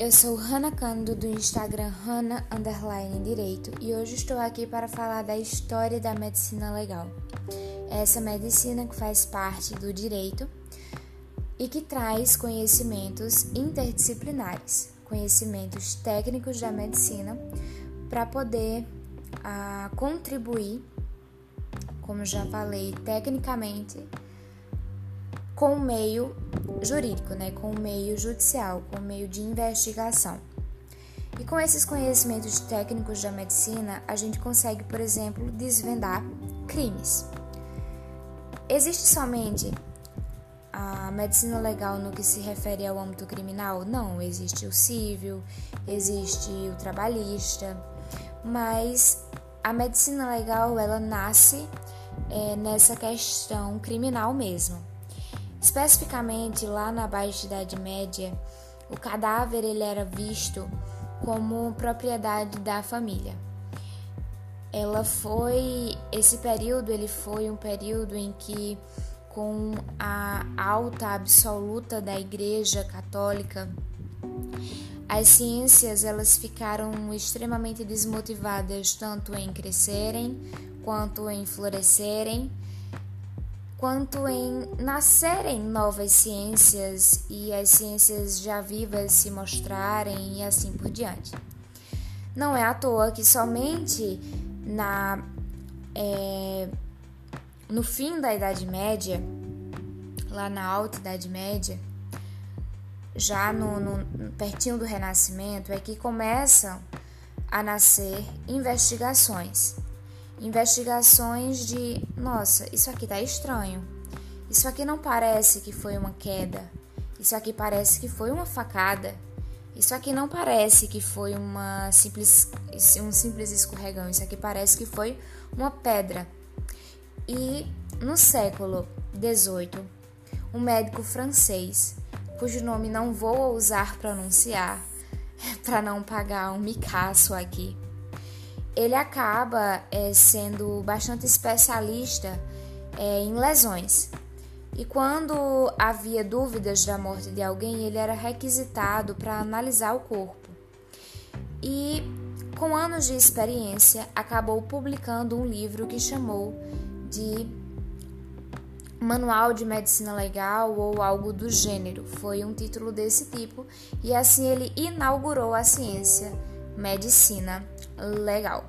eu sou Hanna Cândido do Instagram Hanna Underline Direito e hoje estou aqui para falar da história da medicina legal. Essa medicina que faz parte do direito e que traz conhecimentos interdisciplinares, conhecimentos técnicos da medicina para poder a, ah, contribuir, como já falei, tecnicamente com o meio jurídico, né, com o meio judicial, com o meio de investigação. E com esses conhecimentos técnicos da medicina, a gente consegue, por exemplo, desvendar crimes. Existe somente a medicina legal no que se refere ao âmbito criminal? Não, existe o civil, existe o trabalhista, mas a medicina legal ela nasce é, nessa questão criminal mesmo. Especificamente lá na Baixa Idade Média, o cadáver ele era visto como propriedade da família. Ela foi esse período ele foi um período em que com a alta absoluta da Igreja Católica as ciências elas ficaram extremamente desmotivadas tanto em crescerem quanto em florescerem quanto em nascerem novas ciências e as ciências já vivas se mostrarem e assim por diante. Não é à toa que somente na é, no fim da Idade Média, lá na Alta Idade Média, já no, no pertinho do Renascimento, é que começam a nascer investigações investigações de, nossa, isso aqui tá estranho. Isso aqui não parece que foi uma queda. Isso aqui parece que foi uma facada. Isso aqui não parece que foi uma simples, um simples escorregão. Isso aqui parece que foi uma pedra. E no século XVIII, um médico francês, cujo nome não vou ousar pronunciar para não pagar um micaço aqui, ele acaba é, sendo bastante especialista é, em lesões. E quando havia dúvidas da morte de alguém, ele era requisitado para analisar o corpo. E, com anos de experiência, acabou publicando um livro que chamou de Manual de Medicina Legal ou algo do gênero. Foi um título desse tipo, e assim ele inaugurou a ciência medicina legal.